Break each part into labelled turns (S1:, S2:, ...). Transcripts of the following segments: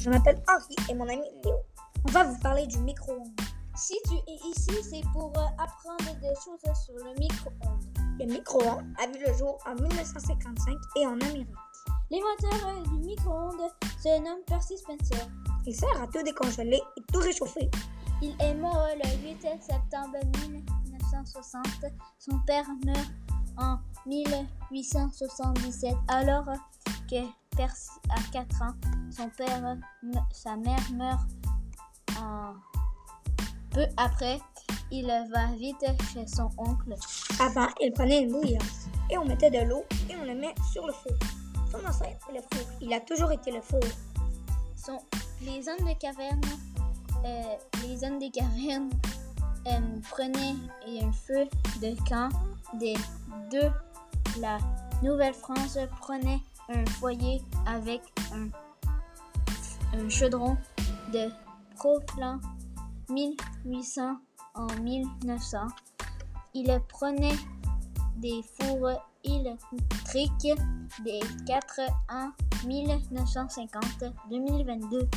S1: Je m'appelle Henri et mon ami Léo. On va vous parler du micro-ondes.
S2: Si tu es ici, c'est pour euh, apprendre des choses sur le micro-ondes.
S1: Le micro-ondes a vu le jour en 1955 et en Amérique.
S2: L'inventeur euh, du micro-ondes se nomme Percy Spencer.
S1: Il sert à tout décongeler et tout réchauffer.
S2: Il est mort le 8 septembre 1960. Son père meurt en 1877 alors que A 4 ans. Son père, sa mère meurt peu après. Il va vite chez son oncle.
S1: Avant, il prenait une bouilloire et on mettait de l'eau et on le met sur le four. Son ancêtre, le four. Il a toujours été le four.
S2: Son- les hommes de caverne, euh, les hommes des cavernes euh, prenaient un feu de camp des deux. La Nouvelle-France prenait un foyer avec un, chaudron de Proplan 1800 en 1900. Il prenait des fours électriques des 4 en 1950-2022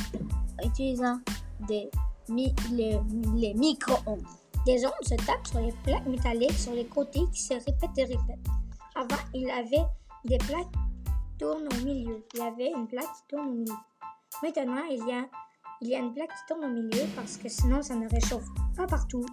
S2: utilisant des les micro-ondes.
S1: Des ondes se tapent sur les plaques métalliques sur les côtés qui se répètent et répètent. Avant, il avait des plaques qui tournent au milieu. Il y avait une plaque qui tourne au milieu. Maintenant, il y a, il y a une plaque qui tourne au milieu parce que sinon, ça ne réchauffe pas partout.